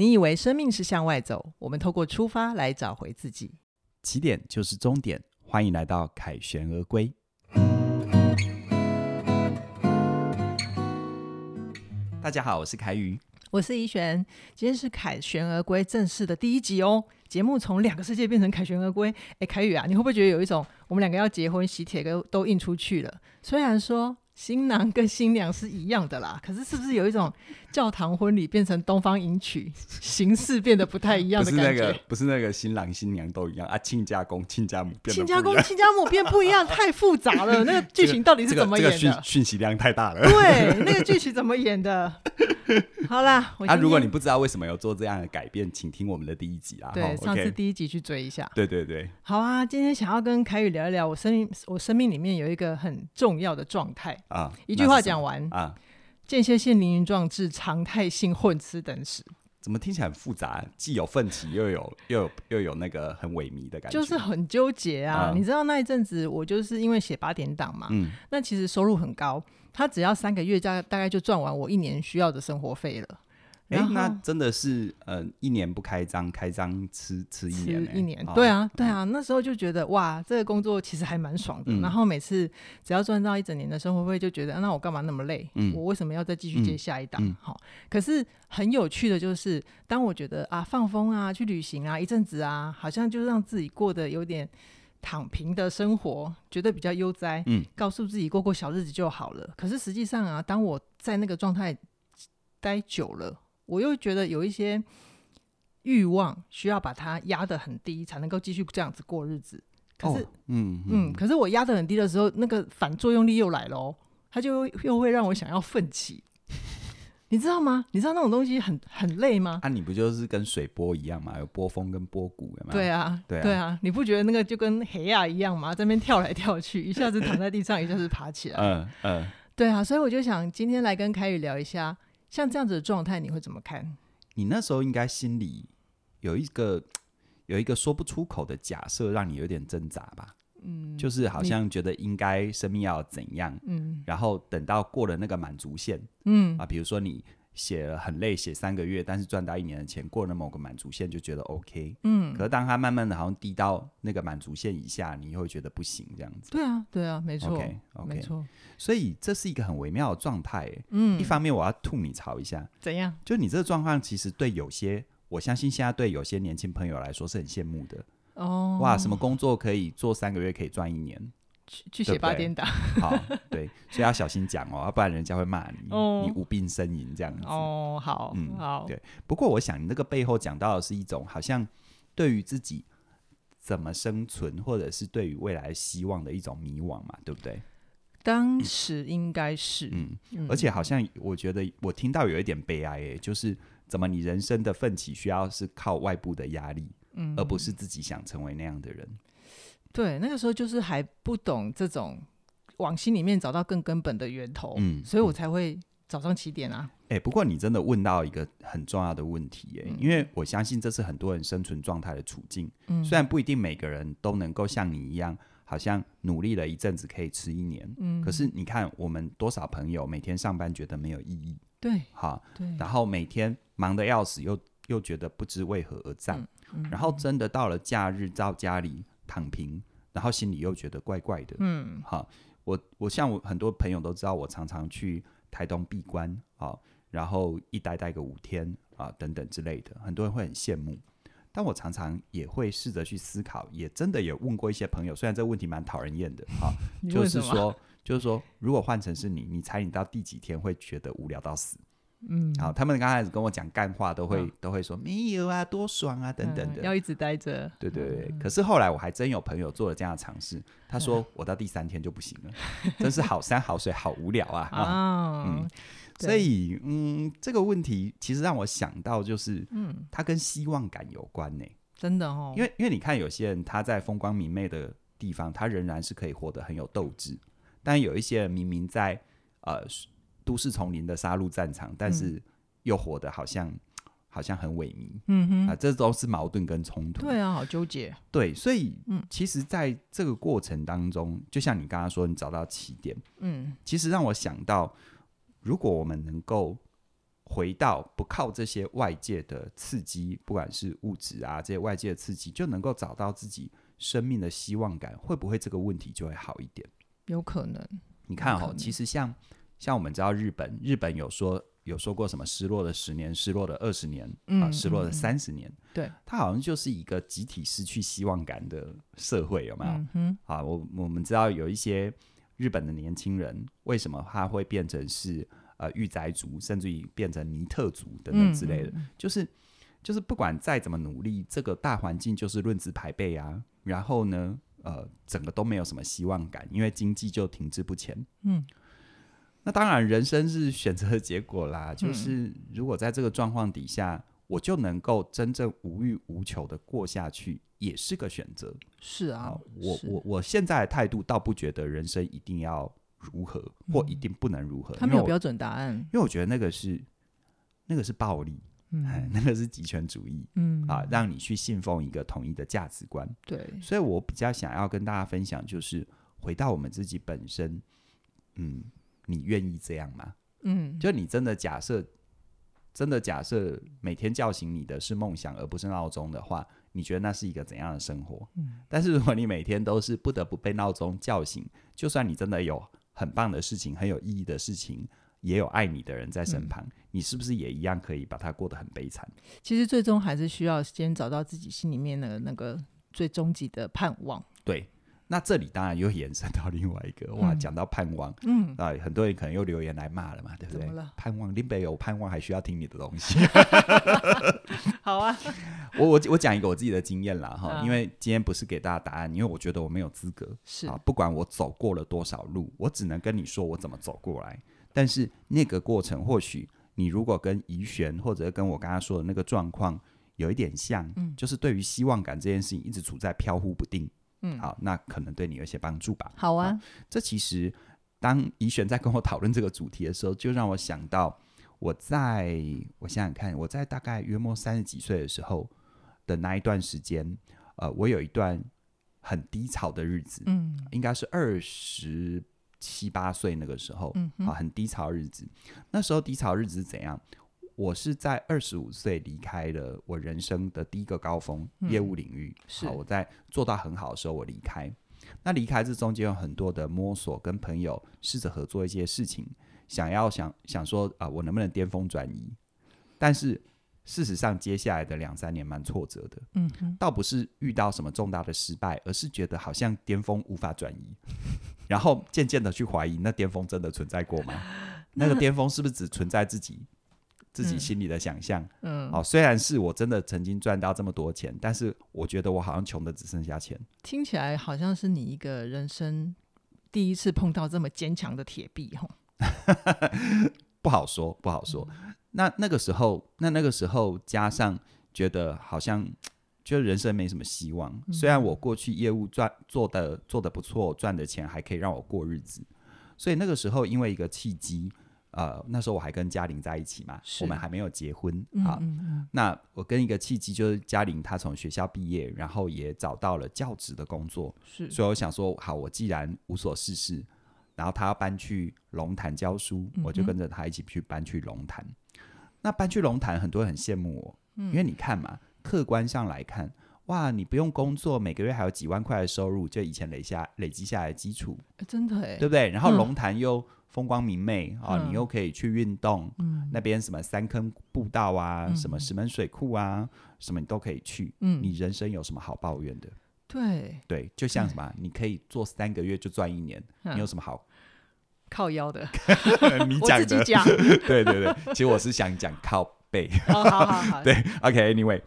你以为生命是向外走，我们透过出发来找回自己。起点就是终点，欢迎来到凯旋而归。大家好，我是凯宇，我是怡璇。今天是凯旋而归正式的第一集哦。节目从两个世界变成凯旋而归。哎，凯宇啊，你会不会觉得有一种我们两个要结婚，喜帖都都印出去了？虽然说。新郎跟新娘是一样的啦，可是是不是有一种教堂婚礼变成东方迎娶，形式变得不太一样的感觉？不是那个，不是那个新郎新娘都一样啊，亲家公亲家母变，亲家公亲家母变不一样，太复杂了。那个剧情到底是怎么演的？讯讯息量太大了。对，那个剧情怎么演的？好啦，啊，如果你不知道为什么有做这样的改变，请听我们的第一集啊。对，上次第一集去追一下。对对对。好啊，今天想要跟凯宇聊一聊，我生命，我生命里面有一个很重要的状态啊。一句话讲完啊，间歇性凌云壮志，常态性混吃等死。怎么听起来很复杂？既有奋起，又有又有又有那个很萎靡的感觉，就是很纠结啊。你知道那一阵子，我就是因为写八点档嘛，嗯，那其实收入很高。他只要三个月，大大概就赚完我一年需要的生活费了。哎、欸，那真的是，呃，一年不开张，开张吃吃一年，一年。对啊，对啊，那时候就觉得哇，这个工作其实还蛮爽的。嗯、然后每次只要赚到一整年的生活费，就觉得、啊、那我干嘛那么累？嗯、我为什么要再继续接下一档？好、可是很有趣的就是，当我觉得啊，放风啊，去旅行啊，一阵子啊，好像就让自己过得有点。躺平的生活，觉得比较悠哉，嗯，告诉自己过过小日子就好了。可是实际上啊，当我在那个状态待久了，我又觉得有一些欲望需要把它压得很低，才能够继续这样子过日子。可是，哦、嗯嗯，嗯，可是我压得很低的时候，那个反作用力又来了哦，它就又会让我想要奋起。你知道吗？你知道那种东西很很累吗？啊，你不就是跟水波一样吗？有波峰跟波谷，有没有？对啊，对啊，对啊，你不觉得那个就跟黑亚一样吗？在那边跳来跳去，一下子躺在地上，一下子爬起来。嗯嗯，对啊，所以我就想今天来跟凯宇聊一下，像这样子的状态，你会怎么看？你那时候应该心里有一个 有一个说不出口的假设，让你有点挣扎吧？嗯，就是好像觉得应该生命要怎样，嗯，然后等到过了那个满足线，嗯啊，比如说你写了很累，写三个月，但是赚到一年的钱，过了某个满足线就觉得 OK，嗯，可是当他慢慢的好像低到那个满足线以下，你会觉得不行这样子。对啊，对啊，没错，okay, okay, 没错。所以这是一个很微妙的状态，嗯，一方面我要吐你槽一下，怎样？就你这个状况，其实对有些，我相信现在对有些年轻朋友来说是很羡慕的。哦，哇，什么工作可以做三个月可以赚一年？去去写八点档，好，对，所以要小心讲哦，要不然人家会骂你，哦、你无病呻吟这样子。哦，好，嗯，好，对。不过我想你那个背后讲到的是一种好像对于自己怎么生存，或者是对于未来希望的一种迷惘嘛，对不对？当时应该是，嗯，嗯，而且好像我觉得我听到有一点悲哀诶，就是怎么你人生的奋起需要是靠外部的压力。嗯，而不是自己想成为那样的人。对，那个时候就是还不懂这种往心里面找到更根本的源头，嗯，所以我才会早上起点啊。哎、欸，不过你真的问到一个很重要的问题，哎、嗯，因为我相信这是很多人生存状态的处境。嗯，虽然不一定每个人都能够像你一样，好像努力了一阵子可以吃一年，嗯，可是你看我们多少朋友每天上班觉得没有意义，对，好，对，然后每天忙得要死，又又觉得不知为何而战。嗯然后真的到了假日到家里躺平，然后心里又觉得怪怪的。嗯，好，我我像我很多朋友都知道，我常常去台东闭关，好，然后一待待个五天啊等等之类的，很多人会很羡慕。但我常常也会试着去思考，也真的也问过一些朋友，虽然这个问题蛮讨人厌的，哈，就是说就是说，如果换成是你，你猜你到第几天会觉得无聊到死？嗯，好，他们刚开始跟我讲干话，都会、嗯、都会说没有啊，多爽啊，等等的，嗯、要一直待着。对对对、嗯，可是后来我还真有朋友做了这样的尝试，他说 我到第三天就不行了，嗯、真是好山好水好无聊啊。哦、嗯，所以嗯，这个问题其实让我想到就是，嗯，它跟希望感有关呢、欸，真的哦，因为因为你看有些人他在风光明媚的地方，他仍然是可以活得很有斗志，但有一些人明明在呃。都市丛林的杀戮战场，但是又活得好像、嗯、好像很萎靡，嗯哼啊，这都是矛盾跟冲突。对啊，好纠结。对，所以，嗯，其实在这个过程当中，就像你刚刚说，你找到起点，嗯，其实让我想到，如果我们能够回到不靠这些外界的刺激，不管是物质啊这些外界的刺激，就能够找到自己生命的希望感，会不会这个问题就会好一点？有可能。你看哦，其实像像我们知道日本，日本有说有说过什么失落的十年、失落的二十年、嗯、啊，失落的三十年，嗯、对，它好像就是一个集体失去希望感的社会，有没有？嗯、啊，我我们知道有一些日本的年轻人，为什么他会变成是呃御宅族，甚至于变成尼特族等等之类的，嗯、就是就是不管再怎么努力，这个大环境就是论资排辈啊，然后呢？呃，整个都没有什么希望感，因为经济就停滞不前。嗯，那当然，人生是选择的结果啦。就是如果在这个状况底下，嗯、我就能够真正无欲无求的过下去，也是个选择。是啊，呃、我我我现在的态度倒不觉得人生一定要如何，或一定不能如何。他没有标准答案，因为我觉得那个是那个是暴力。嗯，那个是极权主义，嗯啊，让你去信奉一个统一的价值观，对，所以我比较想要跟大家分享，就是回到我们自己本身，嗯，你愿意这样吗？嗯，就你真的假设，真的假设每天叫醒你的是梦想而不是闹钟的话，你觉得那是一个怎样的生活？嗯，但是如果你每天都是不得不被闹钟叫醒，就算你真的有很棒的事情，很有意义的事情。也有爱你的人在身旁，嗯、你是不是也一样可以把它过得很悲惨？其实最终还是需要先找到自己心里面的那个最终极的盼望。对，那这里当然又延伸到另外一个哇，讲、嗯、到盼望，嗯啊，很多人可能又留言来骂了嘛，对不对？盼望林北有盼望，还需要听你的东西。好啊，我我我讲一个我自己的经验啦哈，啊、因为今天不是给大家答案，因为我觉得我没有资格是啊，不管我走过了多少路，我只能跟你说我怎么走过来。但是那个过程，或许你如果跟怡璇或者跟我刚刚说的那个状况有一点像，嗯，就是对于希望感这件事情一直处在飘忽不定，嗯，好，那可能对你有一些帮助吧。好啊，这其实当怡璇在跟我讨论这个主题的时候，就让我想到我在我想想看，我在大概约莫三十几岁的时候的那一段时间，呃，我有一段很低潮的日子，嗯，应该是二十。七八岁那个时候，嗯哼，啊，很低潮日子。那时候低潮日子是怎样？我是在二十五岁离开了我人生的第一个高峰，嗯、业务领域。是我在做到很好的时候，我离开。那离开这中间有很多的摸索，跟朋友试着合作一些事情，想要想想说啊、呃，我能不能巅峰转移？但是事实上，接下来的两三年蛮挫折的。嗯哼，倒不是遇到什么重大的失败，而是觉得好像巅峰无法转移。然后渐渐的去怀疑，那巅峰真的存在过吗？那个巅峰是不是只存在自己自己心里的想象？嗯，哦，虽然是我真的曾经赚到这么多钱，但是我觉得我好像穷的只剩下钱。听起来好像是你一个人生第一次碰到这么坚强的铁壁，吼。不好说，不好说。嗯、那那个时候，那那个时候加上觉得好像。觉得人生没什么希望。虽然我过去业务赚做的做的不错，赚的钱还可以让我过日子，所以那个时候因为一个契机，呃，那时候我还跟嘉玲在一起嘛，我们还没有结婚啊。嗯嗯嗯，那我跟一个契机就是嘉玲她从学校毕业，然后也找到了教职的工作，是，所以我想说，好，我既然无所事事，然后她要搬去龙潭教书，我就跟着她一起去搬去龙潭。那搬去龙潭，很多人很羡慕我，嗯、因为你看嘛。客观上来看，哇，你不用工作，每个月还有几万块的收入，就以前累下累积下来的基础，真的哎，对不对？然后龙潭又风光明媚啊、你又可以去运动，嗯、那边什么三坑步道啊，嗯、什么石门水库啊，什么你都可以去。嗯，你人生有什么好抱怨的？对对，就像什么，你可以做三个月就赚一年，嗯、你有什么好靠腰的？你讲自己讲。对对对，其实我是想讲靠背。好好好好，对，OK，Anyway。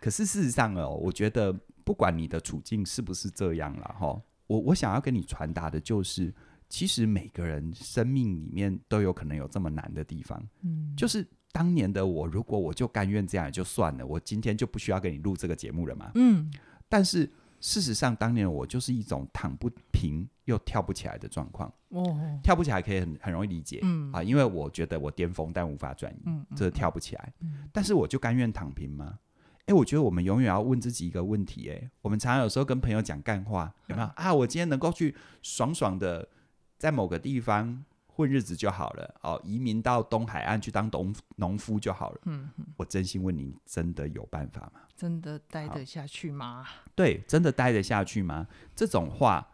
可是事实上哦，我觉得不管你的处境是不是这样了哈，我我想要跟你传达的就是，其实每个人生命里面都有可能有这么难的地方。嗯，就是当年的我，如果我就甘愿这样也就算了，我今天就不需要跟你录这个节目了嘛。嗯，但是事实上，当年我就是一种躺不平又跳不起来的状况。哦，跳不起来可以很很容易理解，嗯啊，因为我觉得我巅峰但无法转移，嗯，这跳不起来。嗯，但是我就甘愿躺平吗？哎，我觉得我们永远要问自己一个问题，哎，我们常常有时候跟朋友讲干话，有没有、嗯、啊？我今天能够去爽爽的在某个地方混日子就好了，哦，移民到东海岸去当农农夫就好了。嗯，我真心问你，真的有办法吗？真的待得下去吗？对，真的待得下去吗？这种话。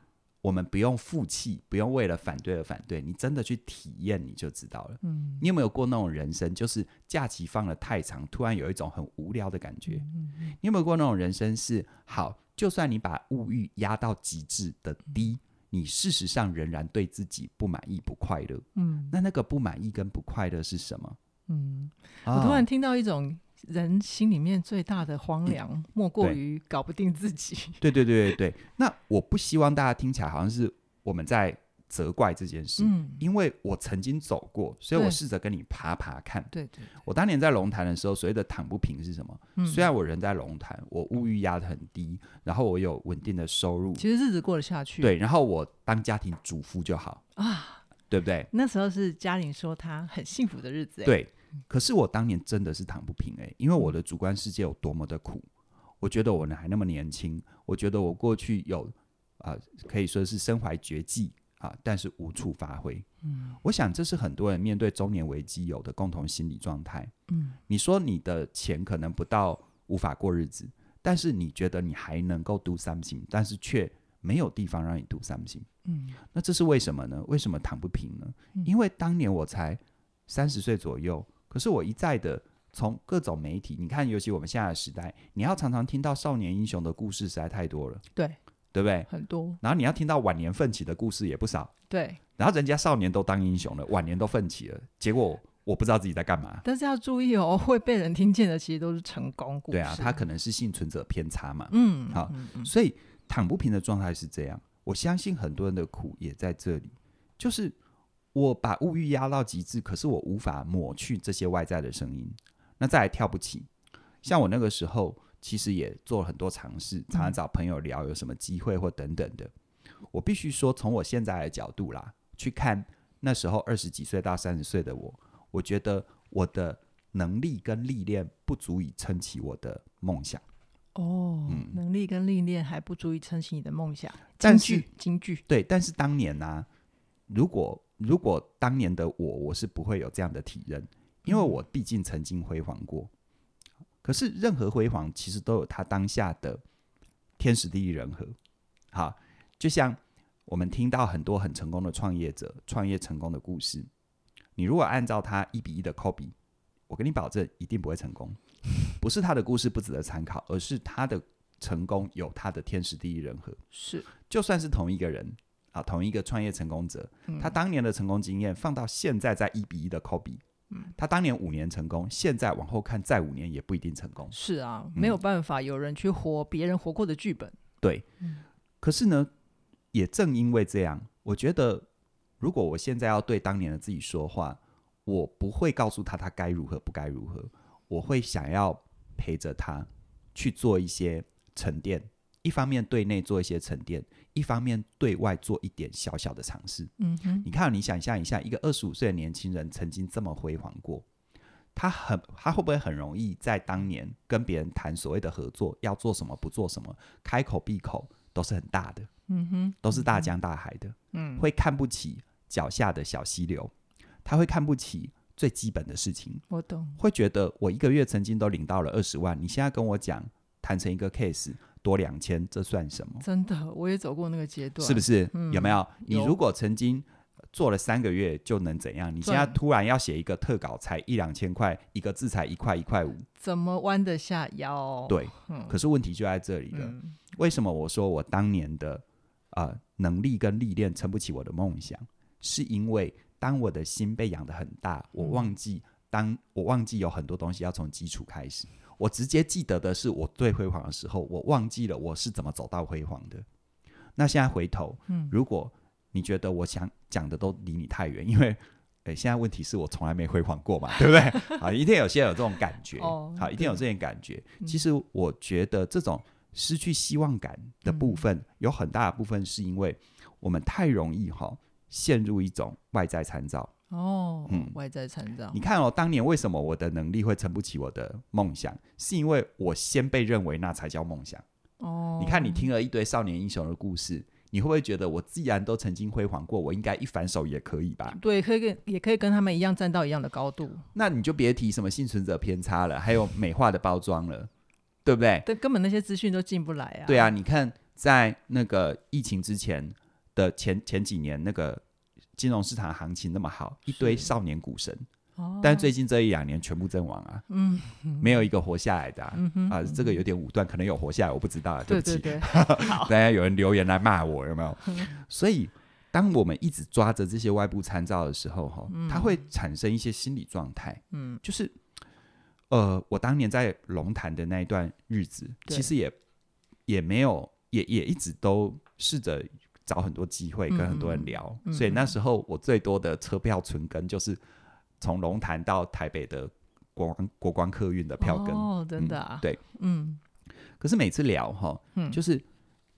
我们不用负气，不用为了反对而反对，你真的去体验你就知道了。嗯，你有没有过那种人生，就是假期放得太长，突然有一种很无聊的感觉？嗯，你有没有过那种人生是好，就算你把物欲压到极致的低，你事实上仍然对自己不满意、不快乐。嗯，那那个不满意跟不快乐是什么？嗯，我突然听到一种。人心里面最大的荒凉，嗯、莫过于搞不定自己。对对对对对，那我不希望大家听起来好像是我们在责怪这件事，嗯、因为我曾经走过，所以我试着跟你爬爬看。对对，对，我当年在龙潭的时候，所谓的躺不平是什么？嗯、虽然我人在龙潭，我物欲压得很低，然后我有稳定的收入，其实日子过得下去。对，然后我当家庭主妇就好啊，对不对？那时候是嘉玲说她很幸福的日子。对。可是我当年真的是躺不平诶、欸，因为我的主观世界有多么的苦，我觉得我呢还那么年轻，我觉得我过去有啊、呃、可以说是身怀绝技啊，但是无处发挥。嗯，我想这是很多人面对中年危机有的共同心理状态。嗯，你说你的钱可能不到无法过日子，但是你觉得你还能够 do something，但是却没有地方让你 do something。嗯，那这是为什么呢？为什么躺不平呢？因为当年我才三十岁左右。可是我一再的从各种媒体，你看，尤其我们现在的时代，你要常常听到少年英雄的故事实在太多了，对，对不对？很多。然后你要听到晚年奋起的故事也不少，对。然后人家少年都当英雄了，晚年都奋起了，结果我不知道自己在干嘛。但是要注意哦，会被人听见的其实都是成功故事。对啊，他可能是幸存者偏差嘛。嗯，好，嗯嗯，所以躺不平的状态是这样。我相信很多人的苦也在这里，就是。我把物欲压到极致，可是我无法抹去这些外在的声音。那再来跳不起，像我那个时候，其实也做了很多尝试，常常找朋友聊有什么机会或等等的。我必须说，从我现在的角度啦，去看那时候二十几岁到三十岁的我，我觉得我的能力跟历练不足以撑起我的梦想。哦，嗯，能力跟历练还不足以撑起你的梦想。金句，金句。对，但是当年呢，啊，如果如果当年的我，我是不会有这样的体认，因为我毕竟曾经辉煌过。可是任何辉煌，其实都有它当下的天时地利人和。好，就像我们听到很多很成功的创业者创业成功的故事，你如果按照他一比一的 copy，我跟你保证一定不会成功。不是他的故事不值得参考，而是他的成功有他的天时地利人和。是，就算是同一个人。啊，同一个创业成功者，嗯、他当年的成功经验放到现在在一比一的 copy，嗯，他当年五年成功，现在往后看再五年也不一定成功。是啊，没有办法，有人去活别人活过的剧本。对，嗯、可是呢，也正因为这样，我觉得如果我现在要对当年的自己说话，我不会告诉他他该如何不该如何，我会想要陪着他去做一些沉淀。一方面对内做一些沉淀，一方面对外做一点小小的尝试。嗯哼，你看，你想象一下，一个二十五岁的年轻人曾经这么辉煌过，他很，他会不会很容易在当年跟别人谈所谓的合作，要做什么，不做什么，开口闭口都是很大的。嗯哼，都是大江大海的。嗯，会看不起脚下的小溪流，他会看不起最基本的事情。我懂，会觉得我一个月曾经都领到了二十万，你现在跟我讲谈成一个 case。多两千，这算什么？真的，我也走过那个阶段，是不是？嗯、有没有？你如果曾经做了三个月，就能怎样？你现在突然要写一个特稿，才一两千块，一个字才一块一块五，怎么弯得下腰？对，嗯、可是问题就在这里了。嗯、为什么我说我当年的啊、呃、能力跟历练撑不起我的梦想？是因为当我的心被养得很大，我忘记当我忘记有很多东西要从基础开始。我直接记得的是我最辉煌的时候，我忘记了我是怎么走到辉煌的。那现在回头，嗯，如果你觉得我想讲的都离你太远，因为，诶，现在问题是我从来没辉煌过嘛，对不对？啊，一定有些人有这种感觉，哦，好，一定有这种感觉。其实我觉得这种失去希望感的部分，有很大的部分是因为我们太容易哈陷入一种外在参照。哦，嗯，外在成长。你看哦，当年为什么我的能力会撑不起我的梦想？是因为我先被认为那才叫梦想。哦，你看，你听了一堆少年英雄的故事，你会不会觉得我既然都曾经辉煌过，我应该一反手也可以吧？对，可以跟也可以跟他们一样站到一样的高度。那你就别提什么幸存者偏差了，还有美化的包装了，对不对？但，根本那些资讯都进不来啊。对啊，你看在那个疫情之前的前前几年，那个金融市场行情那么好，一堆少年股神。但最近这一两年全部阵亡啊，嗯，没有一个活下来的啊，嗯、啊这个有点武断，可能有活下来，我不知道啊，对不起，大家有人留言来骂我有没有？所以当我们一直抓着这些外部参照的时候，哈、嗯，它会产生一些心理状态，嗯，就是呃，我当年在龙潭的那一段日子，其实也也没有，也也一直都试着找很多机会跟很多人聊，嗯、所以那时候我最多的车票存根就是。从龙潭到台北的国光国光客运的票根。哦，真的啊，嗯、对，嗯。可是每次聊哈，嗯，就是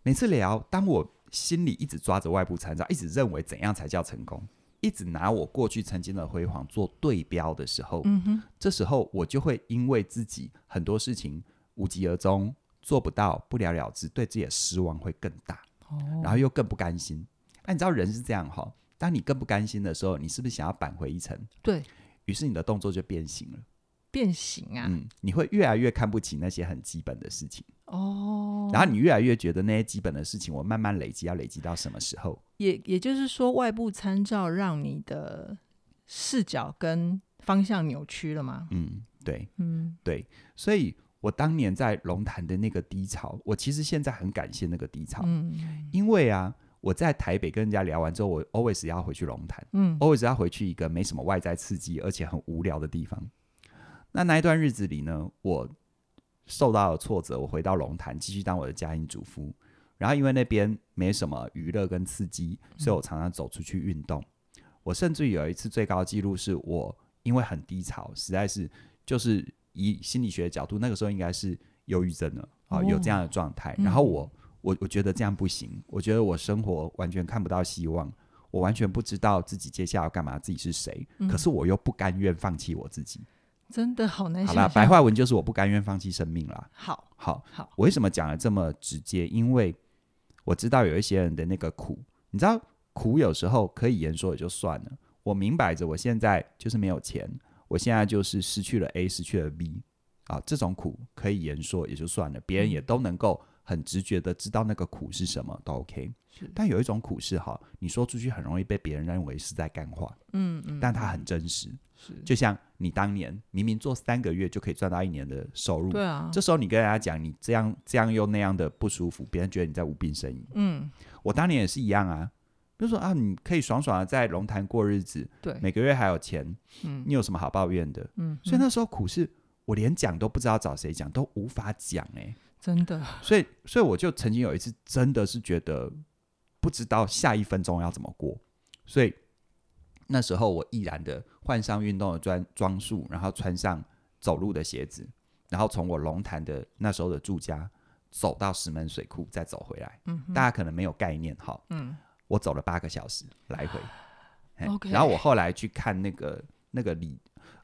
每次聊，当我心里一直抓着外部参照，一直认为怎样才叫成功，一直拿我过去曾经的辉煌做对标的时候，这时候我就会因为自己很多事情无疾而终，做不到，不了了之，对自己的失望会更大，哦，然后又更不甘心。那你知道人是这样哈？当你更不甘心的时候，你是不是想要扳回一城？对，于是你的动作就变形了。变形啊！嗯，你会越来越看不起那些很基本的事情哦。然后你越来越觉得那些基本的事情，我慢慢累积，要累积到什么时候？也也就是说，外部参照让你的视角跟方向扭曲了吗？嗯，对，嗯，对。所以我当年在龙潭的那个低潮，我其实现在很感谢那个低潮，嗯，因为啊。我在台北跟人家聊完之后，我 always 要回去龙潭，嗯，always 要回去一个没什么外在刺激，而且很无聊的地方。那那一段日子里呢，我受到了挫折，我回到龙潭继续当我的家庭主妇。然后因为那边没什么娱乐跟刺激，所以我常常走出去运动。嗯、我甚至有一次最高纪录是我因为很低潮，实在是就是以心理学的角度，那个时候应该是忧郁症了啊、哦，有这样的状态。然后我。嗯我我觉得这样不行，我觉得我生活完全看不到希望，我完全不知道自己接下来要干嘛，自己是谁，嗯、可是我又不甘愿放弃我自己，真的好难。好了，白话文就是我不甘愿放弃生命啦。好，好，好，我为什么讲的这么直接？因为我知道有一些人的那个苦，你知道苦有时候可以言说也就算了，我明摆着我现在就是没有钱，我现在就是失去了 A，失去了 B 啊，这种苦可以言说也就算了，别人也都能够。很直觉的知道那个苦是什么都 OK，但有一种苦是哈，你说出去很容易被别人认为是在干话，嗯嗯，但它很真实，是。就像你当年明明做三个月就可以赚到一年的收入，对啊，这时候你跟人家讲你这样这样又那样的不舒服，别人觉得你在无病呻吟，嗯，我当年也是一样啊，比如说啊，你可以爽爽的在龙潭过日子，对，每个月还有钱，嗯，你有什么好抱怨的？嗯，所以那时候苦是我连讲都不知道找谁讲，都无法讲哎、欸。真的，所以，所以我就曾经有一次，真的是觉得不知道下一分钟要怎么过，所以那时候我毅然的换上运动的装装束，然后穿上走路的鞋子，然后从我龙潭的那时候的住家走到石门水库，再走回来。嗯，大家可能没有概念哈。嗯，我走了八个小时来回。OK，然后我后来去看那个那个里。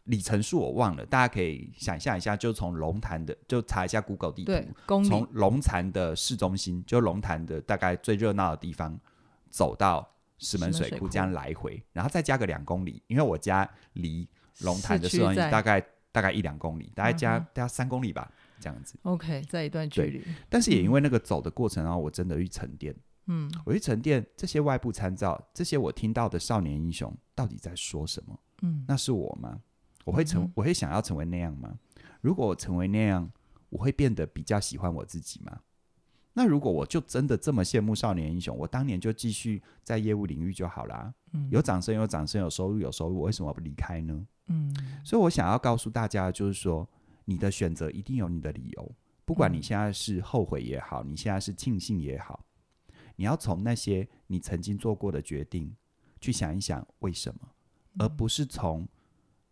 里程数我忘了，大家可以想象一下，就从龙潭的，就查一下 Google 地图，从龙潭的市中心，就龙潭的大概最热闹的地方，走到石门水库，这样来回，然后再加个两公里，因为我家离龙潭的市中心大概大概一两公里，大概加大概三公里吧，这样子。OK，在一段距离，但是也因为那个走的过程，然后我真的去沉淀，嗯，我去沉淀这些外部参照，这些我听到的少年英雄到底在说什么？嗯，那是我吗？我会成，我会想要成为那样吗？如果我成为那样，我会变得比较喜欢我自己吗？那如果我就真的这么羡慕少年英雄，我当年就继续在业务领域就好啦。嗯，有掌声，有掌声，有收入，有收入，我为什么不离开呢？嗯，所以我想要告诉大家，就是说，你的选择一定有你的理由，不管你现在是后悔也好，你现在是庆幸也好，你要从那些你曾经做过的决定去想一想为什么，而不是从。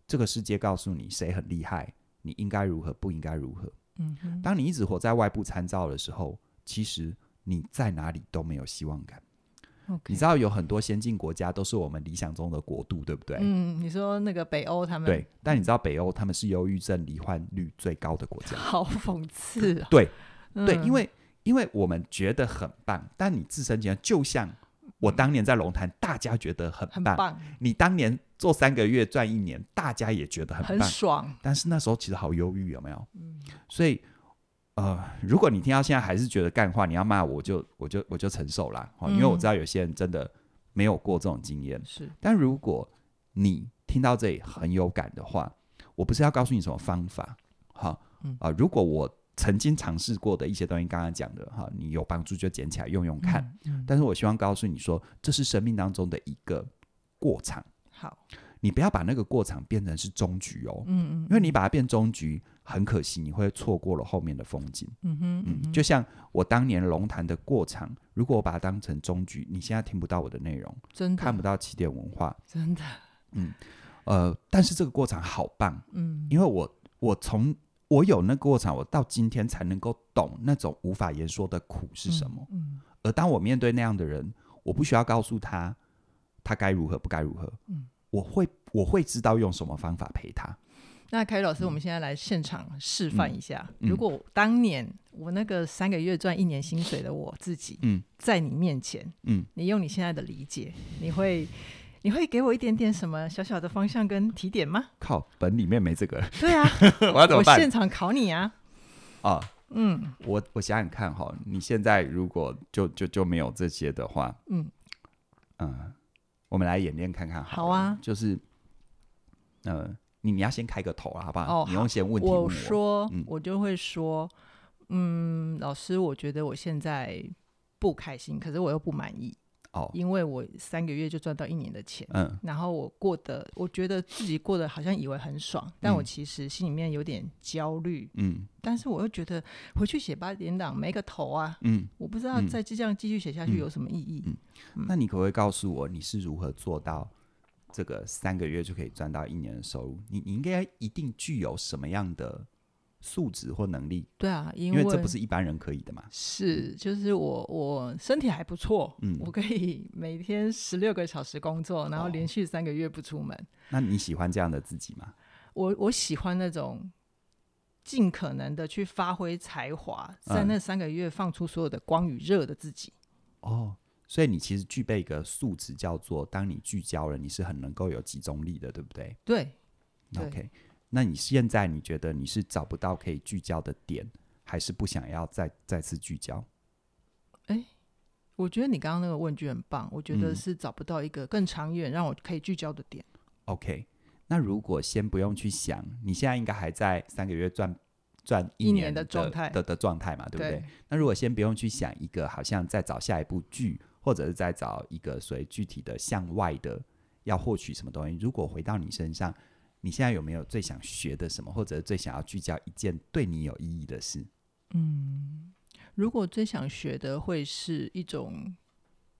这个世界告诉你谁很厉害，你应该如何，不应该如何。当你一直活在外部参照的时候，其实你在哪里都没有希望感。你知道有很多先进国家都是我们理想中的国度，对不对？嗯，你说那个北欧他们对，但你知道北欧他们是忧郁症罹患率最高的国家，好讽刺啊！对、嗯、对，因为因为我们觉得很棒，但你自身经验就像我当年在龙潭，大家觉得很棒。很棒。你当年做三个月赚一年，大家也觉得很棒，很爽。但是那时候其实好忧郁，有没有？嗯。所以，呃，如果你听到现在还是觉得干话，你要骂我就我就我就承受啦。因为我知道有些人真的没有过这种经验。是。但如果你听到这里很有感的话，我不是要告诉你什么方法，好，嗯啊，如果我曾经尝试过的一些东西，刚刚讲的哈，你有帮助就捡起来用用看。嗯嗯、但是我希望告诉你说，这是生命当中的一个过场。好，你不要把那个过场变成是终局哦。嗯嗯，因为你把它变终局，很可惜，你会错过了后面的风景。嗯哼，嗯哼，就像我当年龙潭的过场，如果我把它当成终局，你现在听不到我的内容，真的看不到起点文化，真的。嗯，呃，但是这个过场好棒。嗯，因为我我从我有那个过程，我到今天才能够懂那种无法言说的苦是什么。嗯，嗯，而当我面对那样的人，我不需要告诉他他该如何不该如何。嗯，我会我会知道用什么方法陪他。那凯宇老师，嗯，我们现在来现场示范一下，嗯，如果当年我那个三个月赚一年薪水的我自己，嗯，在你面前，嗯，你用你现在的理解，你会。你会给我一点点什么小小的方向跟提点吗？靠，本里面没这个。对啊，我要怎么办？我现场考你啊！啊，嗯，我我想想看哈，你现在如果就就就没有这些的话，嗯嗯，我们来演练看看好。好啊，就是，呃，你你要先开个头啊，好不好？哦，你用先问我，我说，嗯，我就会说，嗯，老师，我觉得我现在不开心，可是我又不满意。哦，因为我三个月就赚到一年的钱，嗯，然后我过得，我觉得自己过得好像以为很爽，嗯，但我其实心里面有点焦虑，嗯，但是我又觉得回去写八点档没个头啊，嗯，我不知道再这样继续写下去有什么意义，嗯，嗯，那你可不可以告诉我你是如何做到这个三个月就可以赚到一年的收入？你你应该一定具有什么样的？素质或能力，对啊，因为，这不是一般人可以的嘛。是，就是我我身体还不错，嗯，我可以每天十六个小时工作，然后连续三个月不出门。哦，那你喜欢这样的自己吗？我我喜欢那种尽可能的去发挥才华，在那三个月放出所有的光与热的自己。哦，所以你其实具备一个素质，叫做当你聚焦了，你是很能够有集中力的，对不对？对。OK。那你现在你觉得你是找不到可以聚焦的点，还是不想要再再次聚焦？哎、欸，我觉得你刚刚那个问句很棒。我觉得是找不到一个更长远让我可以聚焦的点。嗯、OK，那如果先不用去想，你现在应该还在三个月赚赚一年的状态的的状态嘛，对不对，对？那如果先不用去想一个好像再找下一部剧，或者是再找一个所谓具体的向外的要获取什么东西，如果回到你身上。你现在有没有最想学的什么，或者最想要聚焦一件对你有意义的事？嗯，如果最想学的会是一种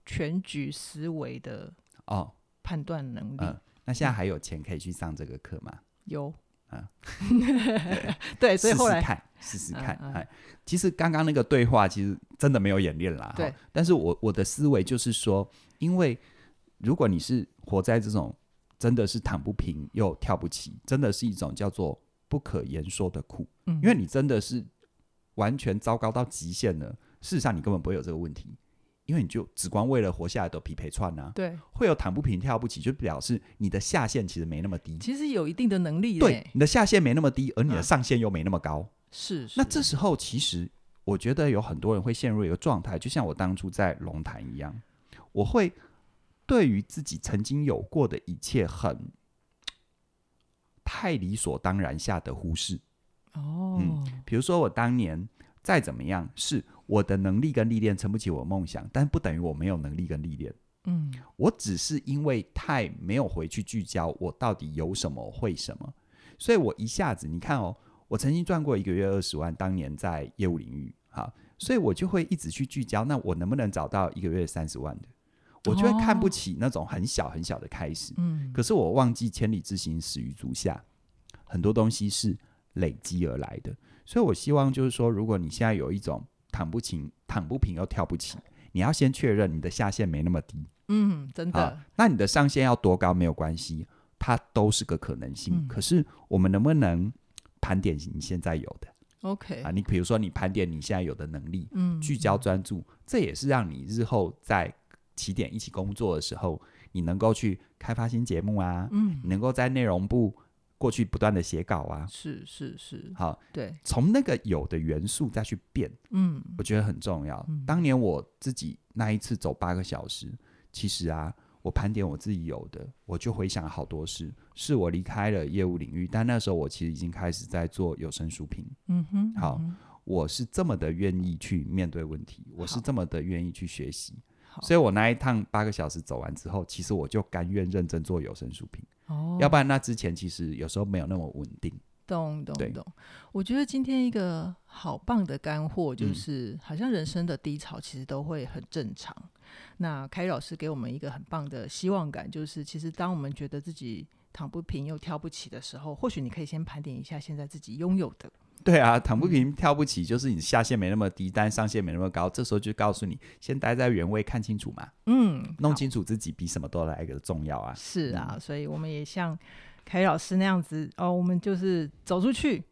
全局思维的哦判断能力。哦呃。那现在还有钱可以去上这个课吗？有啊，对，所以后来试试看，试试看。哎、其实刚刚那个对话其实真的没有演练啦。对，但是我我的思维就是说，因为如果你是活在这种。真的是躺不平又跳不起，真的是一种叫做不可言说的苦。嗯，因为你真的是完全糟糕到极限了。事实上，你根本不会有这个问题，因为你就只光为了活下来的匹配串啊。对，会有躺不平跳不起，就表示你的下限其实没那么低。其实有一定的能力。对，你的下限没那么低，而你的上限又没那么高。是、啊。那这时候，其实我觉得有很多人会陷入一个状态，就像我当初在龙潭一样，我会。对于自己曾经有过的一切，很太理所当然下的忽视。哦，嗯，比如说我当年再怎么样，是我的能力跟历练撑不起我的梦想，但不等于我没有能力跟历练。嗯，我只是因为太没有回去聚焦，我到底有什么会什么，所以我一下子你看哦，我曾经赚过一个月二十万，当年在业务领域，好，所以我就会一直去聚焦，那我能不能找到一个月三十万的？我就会看不起那种很小很小的开始，嗯，可是我忘记千里之行始于足下，很多东西是累积而来的，所以我希望就是说，如果你现在有一种躺不平、躺不平又跳不起，你要先确认你的下限没那么低，嗯，真的，那你的上限要多高没有关系，它都是个可能性。可是我们能不能盘点你现在有的？OK。啊，你比如说你盘点你现在有的能力，嗯，聚焦专注，这也是让你日后在起点一起工作的时候，你能够去开发新节目啊，嗯，你能够在内容部过去不断的写稿啊，是是是，好，对，从那个有的元素再去变，嗯，我觉得很重要。嗯，当年我自己那一次走八个小时，其实啊。我盘点我自己有的，我就回想好多事。是我离开了业务领域，但那时候我其实已经开始在做有声书评。嗯哼，好，嗯，我是这么的愿意去面对问题，我是这么的愿意去学习。所以我那一趟八个小时走完之后，其实我就甘愿认真做有声书评。哦，要不然那之前其实有时候没有那么稳定。懂懂懂，我觉得今天一个好棒的干货就是，嗯、好像人生的低潮其实都会很正常。那凯宇老师给我们一个很棒的希望感，就是其实当我们觉得自己躺不平又跳不起的时候，或许你可以先盘点一下现在自己拥有的。对啊，躺不平跳不起，就是你下限没那么低，但上限没那么高。这时候就告诉你，先待在原位，看清楚嘛。嗯，弄清楚自己比什么都来个重要啊。是啊，嗯、所以我们也像。凯老师那样子哦，我们就是走出去，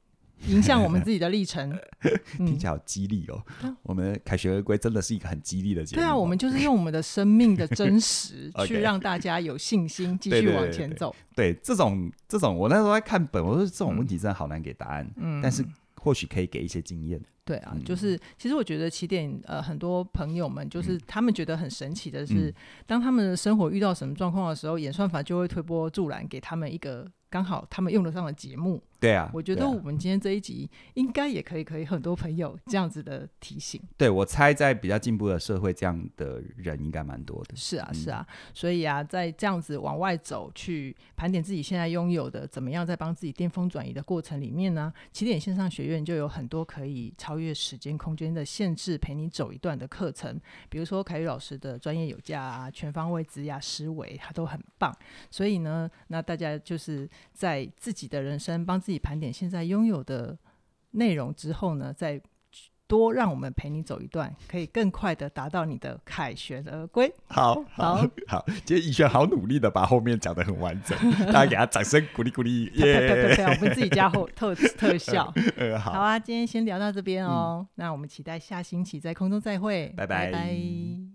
影响我们自己的历程，听起来好激励哦。嗯、我们凯旋而归真的是一个很激励的节目。对啊，我们就是用我们的生命的真实 去让大家有信心继续往前走。对，这种这种，我那时候在看本，我说这种问题真的好难给答案。嗯，但是或许可以给一些经验。对啊，就是其实我觉得起点呃，很多朋友们就是他们觉得很神奇的是，嗯、当他们的生活遇到什么状况的时候，演算法就会推波助澜，给他们一个刚好他们用得上的节目。对啊，我觉得我们今天这一集应该也可以，可以很多朋友这样子的提醒。对，我猜在比较进步的社会，这样的人应该蛮多的。是啊，是啊，所以啊，在这样子往外走，去盘点自己现在拥有的，怎么样在帮自己巅峰转移的过程里面呢？起点线上学院就有很多可以超越时间空间的限制，陪你走一段的课程。比如说凯宇老师的专业有价啊，全方位职涯思维，它都很棒。所以呢，那大家就是在自己的人生帮自己盘点现在拥有的内容之后呢，再多让我们陪你走一段，可以更快的达到你的凯旋而归。好，好，好，今天宜萱好努力的把后面讲得很完整，大家给他掌声鼓励鼓励。耶！我们自己加后特 特效。好，好啊，今天先聊到这边哦。嗯、那我们期待下星期在空中再会。拜拜。拜拜。